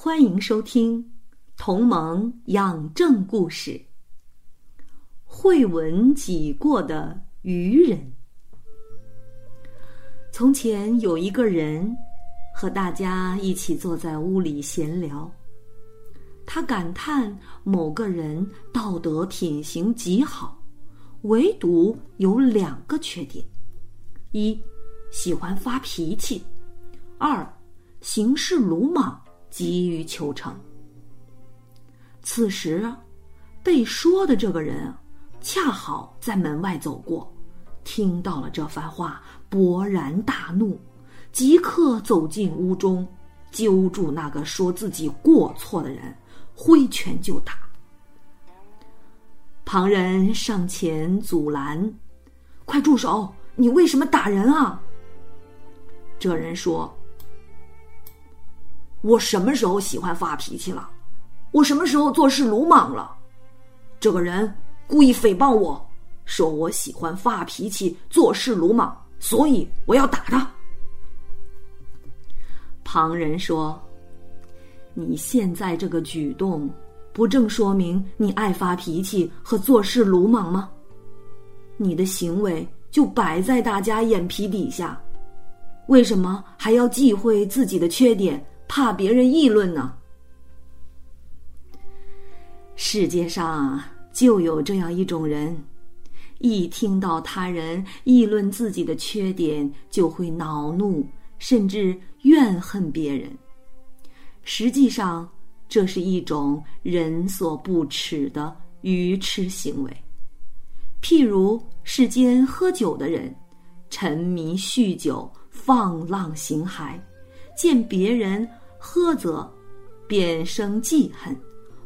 欢迎收听《同盟养正故事》。会闻己过的愚人。从前有一个人，和大家一起坐在屋里闲聊。他感叹某个人道德品行极好，唯独有两个缺点：一喜欢发脾气；二行事鲁莽。急于求成。此时，被说的这个人恰好在门外走过，听到了这番话，勃然大怒，即刻走进屋中，揪住那个说自己过错的人，挥拳就打。旁人上前阻拦：“快住手！你为什么打人啊？”这人说。我什么时候喜欢发脾气了？我什么时候做事鲁莽了？这个人故意诽谤我，说我喜欢发脾气、做事鲁莽，所以我要打他。旁人说：“你现在这个举动，不正说明你爱发脾气和做事鲁莽吗？你的行为就摆在大家眼皮底下，为什么还要忌讳自己的缺点？”怕别人议论呢。世界上就有这样一种人，一听到他人议论自己的缺点，就会恼怒，甚至怨恨别人。实际上，这是一种人所不耻的愚痴行为。譬如世间喝酒的人，沉迷酗酒，放浪形骸。见别人喝则，便生记恨，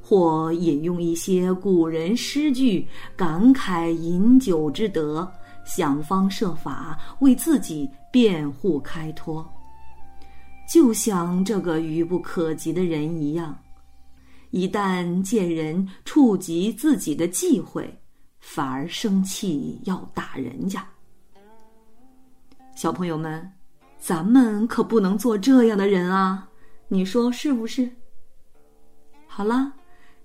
或引用一些古人诗句，感慨饮酒之德，想方设法为自己辩护开脱。就像这个愚不可及的人一样，一旦见人触及自己的忌讳，反而生气要打人家。小朋友们。咱们可不能做这样的人啊！你说是不是？好了，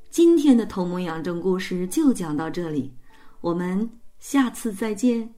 今天的同盟养正故事就讲到这里，我们下次再见。